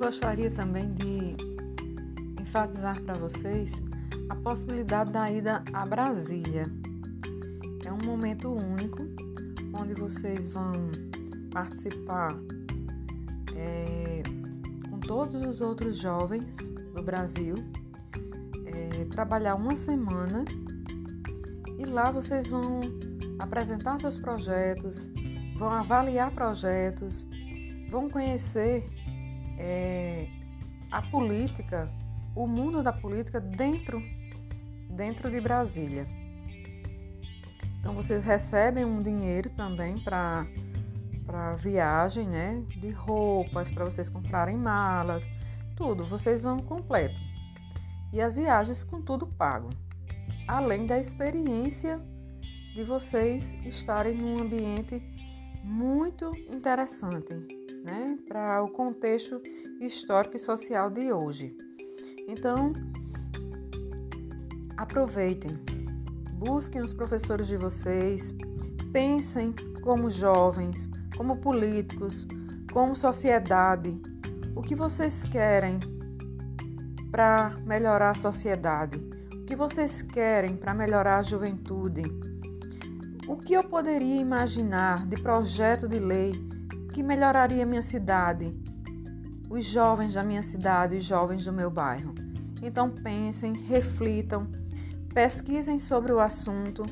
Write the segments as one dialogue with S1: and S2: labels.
S1: gostaria também de enfatizar para vocês a possibilidade da ida a Brasília. É um momento único onde vocês vão participar é, com todos os outros jovens do Brasil, é, trabalhar uma semana e lá vocês vão apresentar seus projetos, vão avaliar projetos, vão conhecer é, a política, o mundo da política dentro, dentro de Brasília. Então vocês recebem um dinheiro também para para viagem, né? De roupas para vocês comprarem malas, tudo. Vocês vão completo. E as viagens com tudo pago além da experiência de vocês estarem num ambiente muito interessante, né, para o contexto histórico e social de hoje. Então, aproveitem, busquem os professores de vocês, pensem como jovens, como políticos, como sociedade, o que vocês querem para melhorar a sociedade que vocês querem para melhorar a juventude? O que eu poderia imaginar de projeto de lei que melhoraria minha cidade, os jovens da minha cidade, os jovens do meu bairro? Então pensem, reflitam, pesquisem sobre o assunto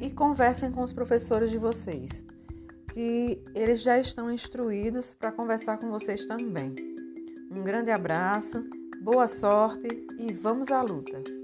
S1: e conversem com os professores de vocês, que eles já estão instruídos para conversar com vocês também. Um grande abraço, boa sorte e vamos à luta!